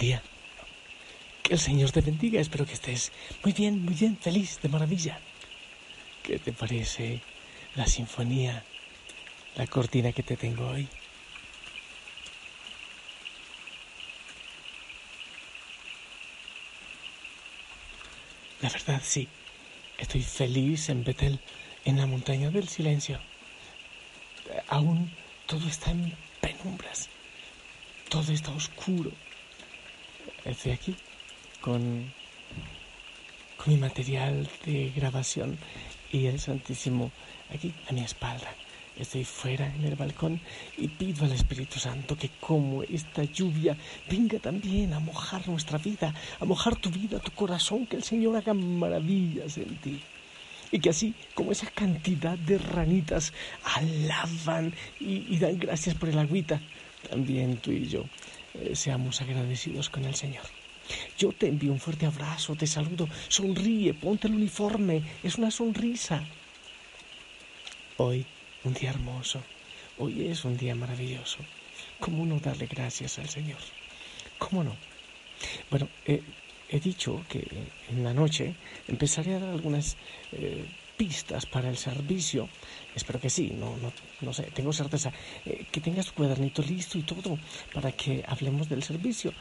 día. Que el Señor te bendiga. Espero que estés muy bien, muy bien, feliz, de maravilla. ¿Qué te parece la sinfonía, la cortina que te tengo hoy? La verdad, sí. Estoy feliz en Betel, en la montaña del silencio. Aún todo está en penumbras. Todo está oscuro. Estoy aquí con, con mi material de grabación y el Santísimo aquí a mi espalda. Estoy fuera en el balcón y pido al Espíritu Santo que como esta lluvia venga también a mojar nuestra vida, a mojar tu vida, tu corazón, que el Señor haga maravillas en ti. Y que así como esa cantidad de ranitas alaban y, dan gracias por el agüita, también tú y yo eh, seamos agradecidos con el Señor. Yo te envío un fuerte abrazo, te saludo, sonríe, ponte el uniforme, es una sonrisa. Hoy un día hermoso. Hoy es un día maravilloso. ¿Cómo no darle gracias al Señor? ¿Cómo no? Bueno, he dicho que en la noche empezaré a dar algunas eh, pistas para el servicio. Espero que sí, no, no, sé, tengo certeza. Eh, que tengas tu cuadernito listo y todo para que hablemos del servicio.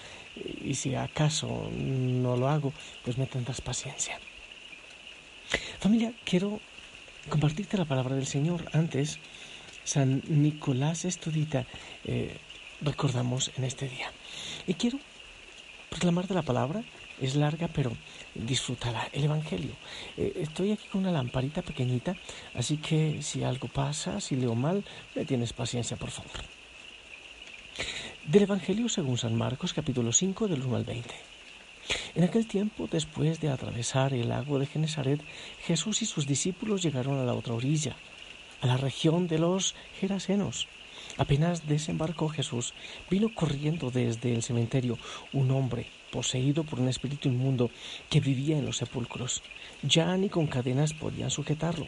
y si acaso no lo hago, pues me tendrás paciencia. Familia, quiero compartirte la palabra del Señor. Antes, San Nicolás Estudita eh, recordamos en este día. Y quiero proclamarte la palabra. Es larga, pero disfrútala. El Evangelio. Eh, estoy aquí con una lamparita pequeñita, así que si algo pasa, si leo mal, me tienes paciencia, por favor. Del Evangelio según San Marcos, capítulo 5, del 1 al 20. En aquel tiempo, después de atravesar el lago de Genesaret, Jesús y sus discípulos llegaron a la otra orilla, a la región de los Gerasenos. Apenas desembarcó Jesús, vino corriendo desde el cementerio un hombre poseído por un espíritu inmundo que vivía en los sepulcros. Ya ni con cadenas podían sujetarlo.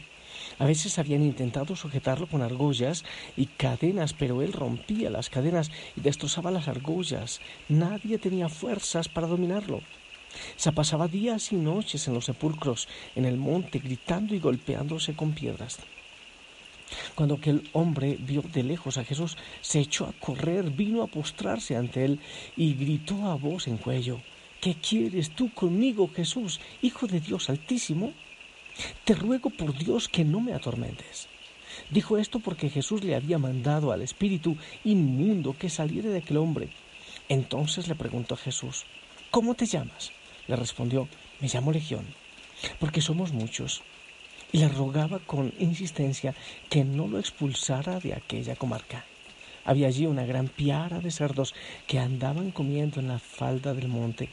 A veces habían intentado sujetarlo con argollas y cadenas, pero él rompía las cadenas y destrozaba las argollas. Nadie tenía fuerzas para dominarlo. Se pasaba días y noches en los sepulcros, en el monte, gritando y golpeándose con piedras. Cuando aquel hombre vio de lejos a Jesús, se echó a correr, vino a postrarse ante él y gritó a voz en cuello, ¿Qué quieres tú conmigo, Jesús, Hijo de Dios Altísimo? Te ruego por Dios que no me atormentes. Dijo esto porque Jesús le había mandado al espíritu inmundo que saliera de aquel hombre. Entonces le preguntó a Jesús, ¿Cómo te llamas? Le respondió, me llamo Legión, porque somos muchos. Y le rogaba con insistencia que no lo expulsara de aquella comarca. Había allí una gran piara de cerdos que andaban comiendo en la falda del monte.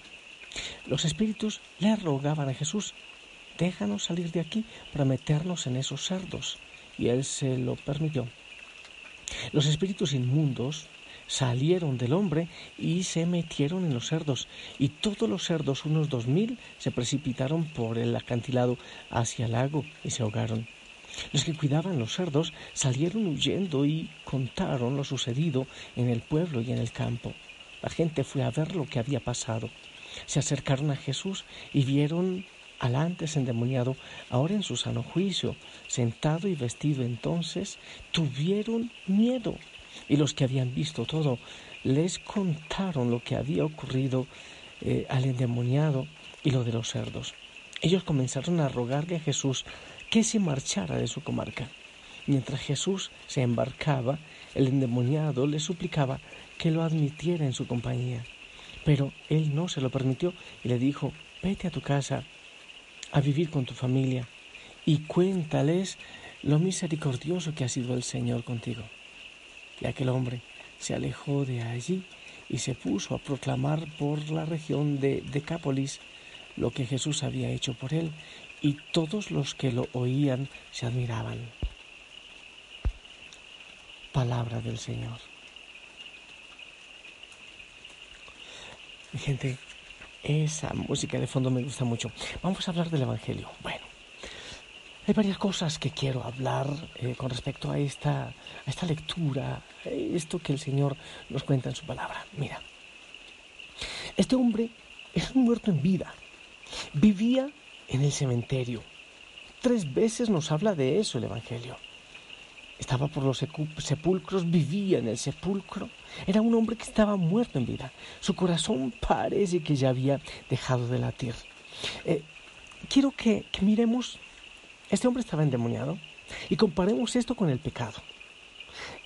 Los espíritus le rogaban a Jesús déjanos salir de aquí para meternos en esos cerdos. Y él se lo permitió. Los espíritus inmundos salieron del hombre y se metieron en los cerdos, y todos los cerdos, unos dos mil, se precipitaron por el acantilado hacia el lago y se ahogaron. Los que cuidaban los cerdos salieron huyendo y contaron lo sucedido en el pueblo y en el campo. La gente fue a ver lo que había pasado. Se acercaron a Jesús y vieron al antes endemoniado, ahora en su sano juicio, sentado y vestido entonces, tuvieron miedo. Y los que habían visto todo les contaron lo que había ocurrido eh, al endemoniado y lo de los cerdos. Ellos comenzaron a rogarle a Jesús que se marchara de su comarca. Mientras Jesús se embarcaba, el endemoniado le suplicaba que lo admitiera en su compañía. Pero él no se lo permitió y le dijo, vete a tu casa a vivir con tu familia y cuéntales lo misericordioso que ha sido el Señor contigo. Y aquel hombre se alejó de allí y se puso a proclamar por la región de Decápolis lo que Jesús había hecho por él, y todos los que lo oían se admiraban. Palabra del Señor. Mi gente, esa música de fondo me gusta mucho. Vamos a hablar del Evangelio. Bueno, hay varias cosas que quiero hablar eh, con respecto a esta, a esta lectura, esto que el Señor nos cuenta en su palabra. Mira, Este hombre es un muerto en vida. Vivía en el cementerio. Tres veces nos habla de eso el Evangelio. Estaba por los sepulcros, vivía en el sepulcro. Era un hombre que estaba muerto en vida. Su corazón parece que ya había dejado de latir. Eh, quiero que, que miremos, este hombre estaba endemoniado y comparemos esto con el pecado.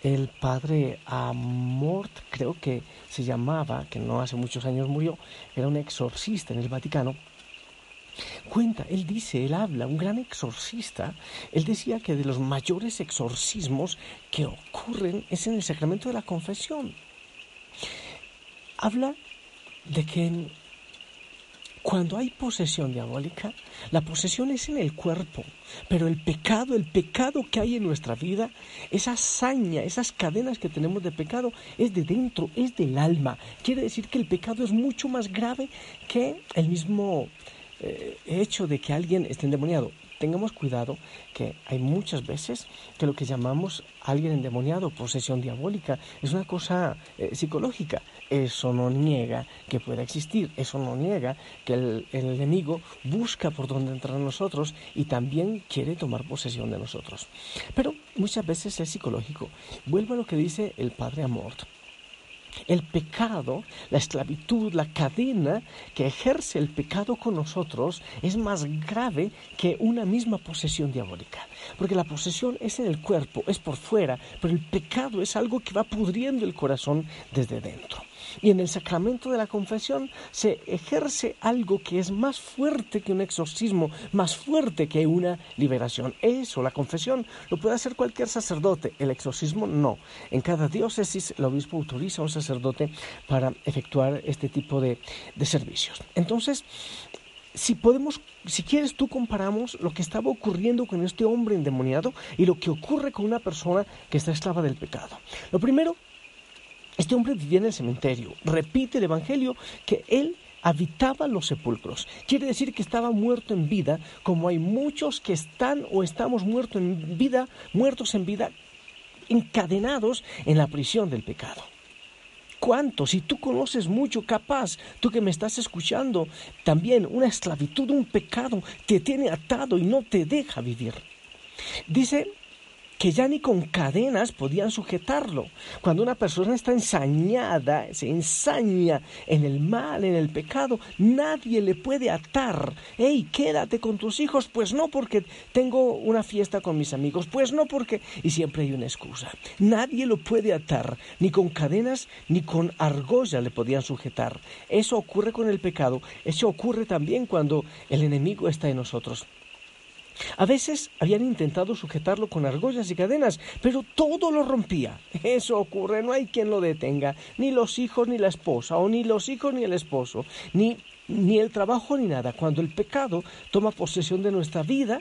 El padre Amort, creo que se llamaba, que no hace muchos años murió, era un exorcista en el Vaticano, Cuenta, él dice, él habla, un gran exorcista, él decía que de los mayores exorcismos que ocurren es en el sacramento de la confesión. Habla de que cuando hay posesión diabólica, la posesión es en el cuerpo, pero el pecado, el pecado que hay en nuestra vida, esa hazaña, esas cadenas que tenemos de pecado, es de dentro, es del alma. Quiere decir que el pecado es mucho más grave que el mismo eh, hecho de que alguien esté endemoniado. Tengamos cuidado que hay muchas veces que lo que llamamos alguien endemoniado, posesión diabólica, es una cosa eh, psicológica. Eso no niega que pueda existir, eso no niega que el, enemigo busca por dónde entrar en nosotros y también quiere tomar posesión de nosotros. Pero muchas veces es psicológico. Vuelvo a lo que dice el padre Amort. El pecado, la esclavitud, la cadena que ejerce el pecado con nosotros es más grave que una misma posesión diabólica. Porque la posesión es en el cuerpo, es por fuera, pero el pecado es algo que va pudriendo el corazón desde dentro. Y en el sacramento de la confesión se ejerce algo que es más fuerte que un exorcismo, más fuerte que una liberación. Eso, la confesión, lo puede hacer cualquier sacerdote, el exorcismo no. En cada diócesis el obispo autoriza a un sacerdote para efectuar este tipo de, de servicios. Entonces, si podemos, si quieres, tú comparamos lo que estaba ocurriendo con este hombre endemoniado y lo que ocurre con una persona que está esclava del pecado. Lo primero este hombre vivía en el cementerio. Repite el Evangelio que él habitaba los sepulcros. Quiere decir que estaba muerto en vida, como hay muchos que están o estamos muertos en vida, muertos en vida, encadenados en la prisión del pecado. ¿Cuántos? Si tú conoces mucho, capaz, tú que me estás escuchando, también una esclavitud, un pecado te tiene atado y no te deja vivir. Dice que ya ni con cadenas podían sujetarlo. Cuando una persona está ensañada, se ensaña en el mal, en el pecado, nadie le puede atar. Hey, quédate con tus hijos, pues no porque tengo una fiesta con mis amigos, pues no porque... Y siempre hay una excusa. Nadie lo puede atar, ni con cadenas, ni con argolla le podían sujetar. Eso ocurre con el pecado, eso ocurre también cuando el enemigo está en nosotros. A veces habían intentado sujetarlo con argollas y cadenas, pero todo lo rompía. Eso ocurre, no hay quien lo detenga, ni los hijos ni la esposa, o ni los hijos ni el esposo, ni, ni el trabajo ni nada. Cuando el pecado toma posesión de nuestra vida,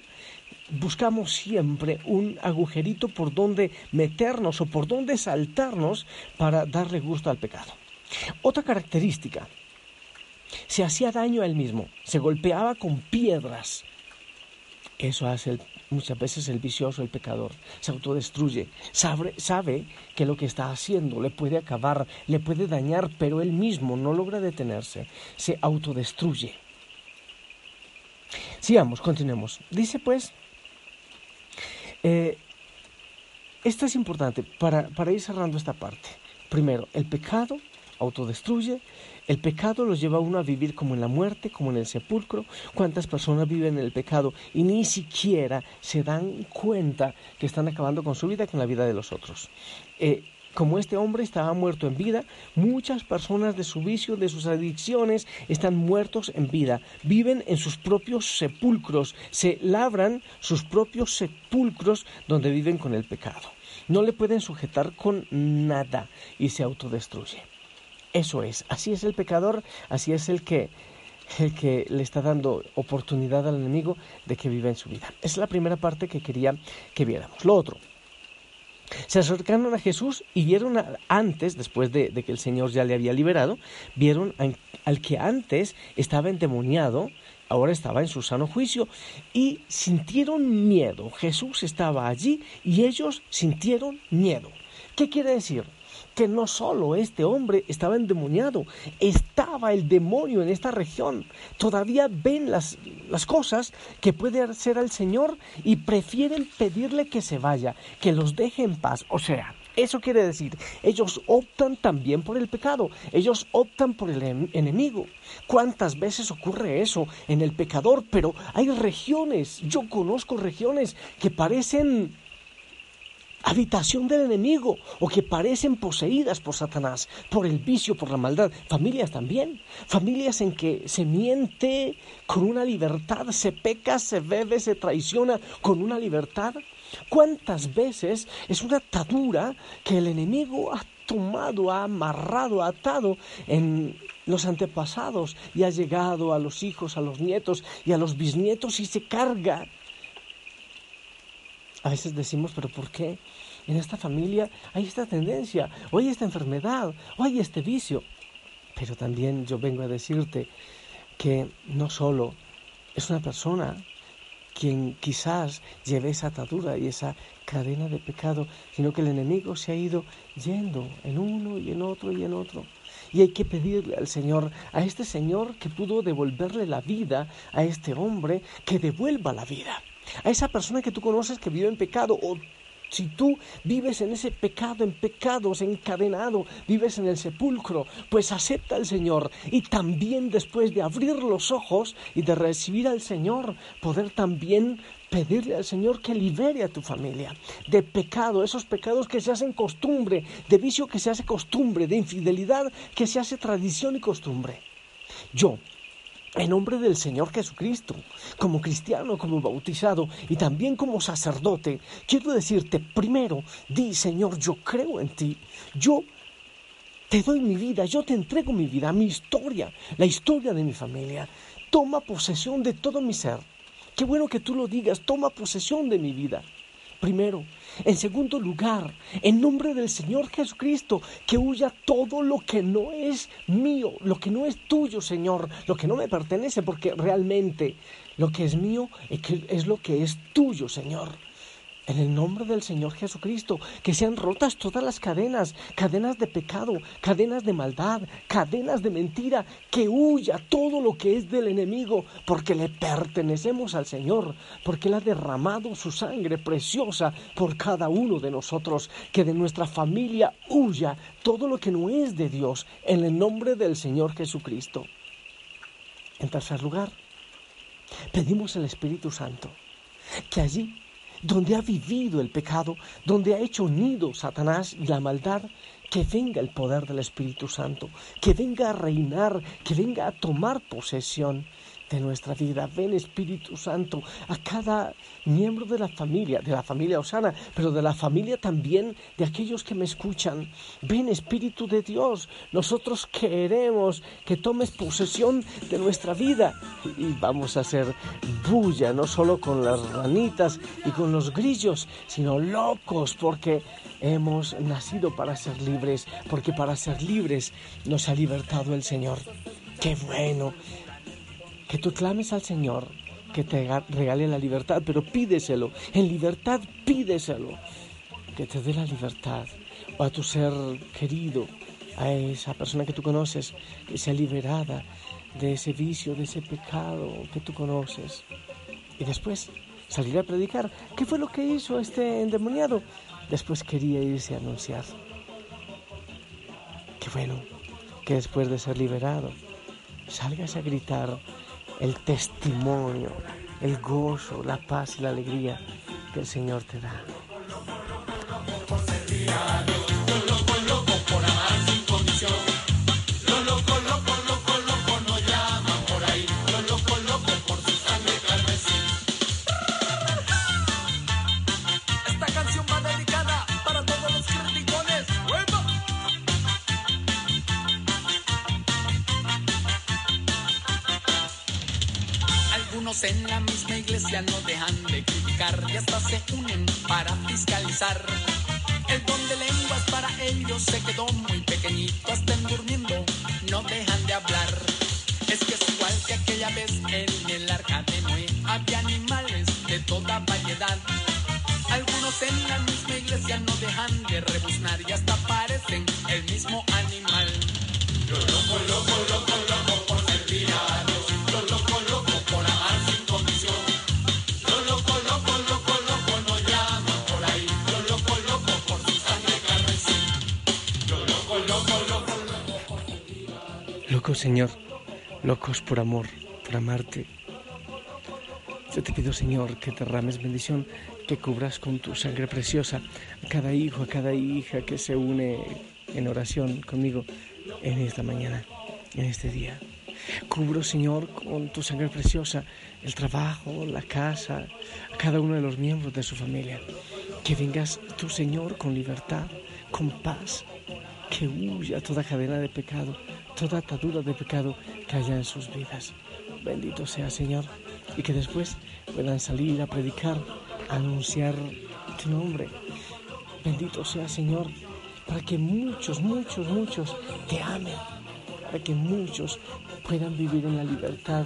buscamos siempre un agujerito por donde meternos o por donde saltarnos para darle gusto al pecado. Otra característica, se hacía daño a él mismo, se golpeaba con piedras, eso hace muchas veces el vicioso, el pecador. Se autodestruye. Sabe, sabe que lo que está haciendo le puede acabar, le puede dañar, pero él mismo no logra detenerse. Se autodestruye. Sigamos, continuemos. Dice pues, eh, esto es importante para, para ir cerrando esta parte. Primero, el pecado autodestruye. El pecado los lleva a uno a vivir como en la muerte, como en el sepulcro. ¿Cuántas personas viven en el pecado y ni siquiera se dan cuenta que están acabando con su vida con la vida de los otros? Eh, como este hombre estaba muerto en vida, muchas personas de su vicio, de sus adicciones, están muertos en vida. Viven en sus propios sepulcros, se labran sus propios sepulcros donde viven con el pecado. No le pueden sujetar con nada y se autodestruye. Eso es, así es el pecador, así es el que, el que le está dando oportunidad al enemigo de que viva en su vida. Es la primera parte que quería que viéramos. Lo otro, se acercaron a Jesús y vieron antes, después de, que el Señor ya le había liberado, vieron al que antes estaba endemoniado, ahora estaba en su sano juicio, y sintieron miedo. Jesús estaba allí y ellos sintieron miedo. ¿Qué quiere decir? Que no solo este hombre estaba endemoniado, estaba el demonio en esta región. Todavía ven las, las cosas que puede hacer el Señor y prefieren pedirle que se vaya, que los deje en paz. O sea, eso quiere decir, ellos optan también por el pecado, ellos optan por el enemigo. ¿Cuántas veces ocurre eso en el pecador? Pero hay regiones, yo conozco regiones que parecen habitación del enemigo o que parecen poseídas por Satanás, por el vicio, por la maldad. Familias también, familias en que se miente con una libertad, se peca, se bebe, se traiciona con una libertad. ¿Cuántas veces es una atadura que el enemigo ha tomado, ha amarrado, ha atado en los antepasados y ha llegado a los hijos, a los nietos y a los bisnietos y se carga? A veces decimos, pero ¿por qué en esta familia hay esta tendencia, o hay esta enfermedad, o hay este vicio? Pero también yo vengo a decirte que no solo es una persona quien quizás lleve esa atadura y esa cadena de pecado, sino que el enemigo se ha ido yendo en uno y en otro y en otro. Y hay que pedirle al Señor, a este Señor que pudo devolverle la vida a este hombre, que devuelva la vida. A esa persona que tú conoces que vive en pecado o si tú vives en ese pecado, en pecados, encadenado, vives en el sepulcro, pues acepta al Señor y también después de abrir los ojos y de recibir al Señor, poder también pedirle al Señor que libere a tu familia de pecado, esos pecados que se hacen costumbre, de vicio que se hace costumbre, de infidelidad que se hace tradición y costumbre. Yo, en nombre del Señor Jesucristo, como cristiano, como bautizado y también como sacerdote, quiero decirte, primero, di, Señor, yo creo en ti, yo te doy mi vida, yo te entrego mi vida, mi historia, la historia de mi familia. Toma posesión de todo mi ser. Qué bueno que tú lo digas, toma posesión de mi vida. Primero, en segundo lugar, en nombre del Señor Jesucristo, que huya todo lo que no es mío, lo que no es tuyo, Señor, lo que no me pertenece, porque realmente lo que es mío es lo que es tuyo, Señor en el nombre del Señor Jesucristo, que sean rotas todas las cadenas, cadenas de pecado, cadenas de maldad, cadenas de mentira, que huya todo lo que es del enemigo, porque le pertenecemos al Señor, porque Él ha derramado su sangre preciosa por cada uno de nosotros, que de nuestra familia huya todo lo que no es de Dios, en el nombre del Señor Jesucristo. En tercer lugar, pedimos al Espíritu Santo que allí donde ha vivido el pecado, donde ha hecho nido Satanás y la maldad, que venga el poder del Espíritu Santo, que venga a reinar, que venga a tomar posesión de nuestra vida. Ven Espíritu Santo a cada miembro de la familia, de la familia Osana, pero de la familia también de aquellos que me escuchan. Ven Espíritu de Dios, nosotros queremos que tomes posesión de nuestra vida y vamos a hacer bulla, no solo con las ranitas y con los grillos, sino locos porque hemos nacido para ser libres, porque para ser libres nos ha libertado el Señor. Qué bueno que tú clames al Señor que te regale la libertad, pero pídeselo, en libertad pídeselo, que te dé la libertad, o a tu ser querido, a esa persona que tú conoces, que sea liberada de ese vicio, de ese pecado que tú conoces. Y después salir a predicar. ¿Qué fue lo que hizo este endemoniado? Después quería irse a anunciar. Qué bueno que después de ser liberado salgas a gritar el testimonio, el gozo, la paz y la alegría que el Señor te da. En la misma iglesia no dejan de criticar y hasta se unen para fiscalizar. El don de lenguas para ellos se quedó muy pequeñito, estén durmiendo, no dejan de hablar. Es que es igual que aquella vez en el arca de Noé, había animales de toda variedad. Algunos en la misma iglesia no dejan de rebuznar y hasta parecen el mismo animal. Yo loco, loco, loco Locos, Señor, locos por amor, por amarte. Yo te pido, Señor, que derrames bendición, que cubras con tu sangre preciosa a cada hijo, a cada hija que se une en oración conmigo en esta mañana, en este día. Cubro, Señor, con tu sangre preciosa el trabajo, la casa, a cada uno de los miembros de su familia. Que vengas tú, Señor, con libertad, con paz, que huya toda cadena de pecado, toda atadura de pecado que haya en sus vidas. Bendito sea, Señor, y que después puedan salir a predicar, a anunciar tu nombre. Bendito sea, Señor, para que muchos, muchos, muchos te amen, para que muchos puedan vivir en la libertad,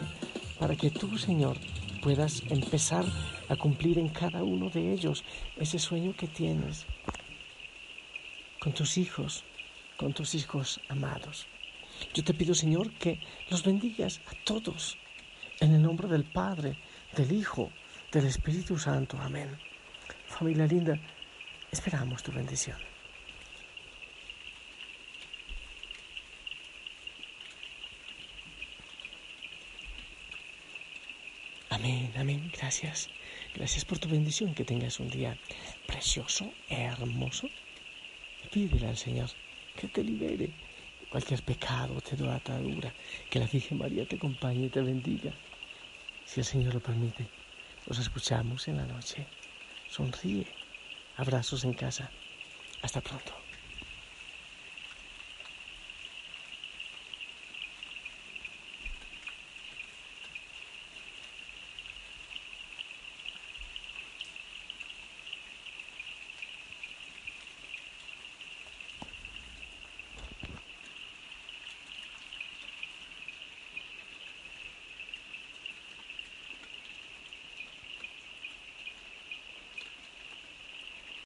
para que tú, Señor, puedas empezar a cumplir en cada uno de ellos ese sueño que tienes con tus hijos, con tus hijos amados. Yo te pido, Señor, que los bendigas a todos, en el nombre del Padre, del Hijo, del Espíritu Santo. Amén. Familia linda, esperamos tu bendición. Amén, amén. Gracias. Gracias por tu bendición. Que tengas un día precioso, hermoso. Pídele al Señor que te libere de cualquier pecado, te da atadura. Que la Virgen María te acompañe y te bendiga. Si el Señor lo permite, nos escuchamos en la noche. Sonríe. Abrazos en casa. Hasta pronto.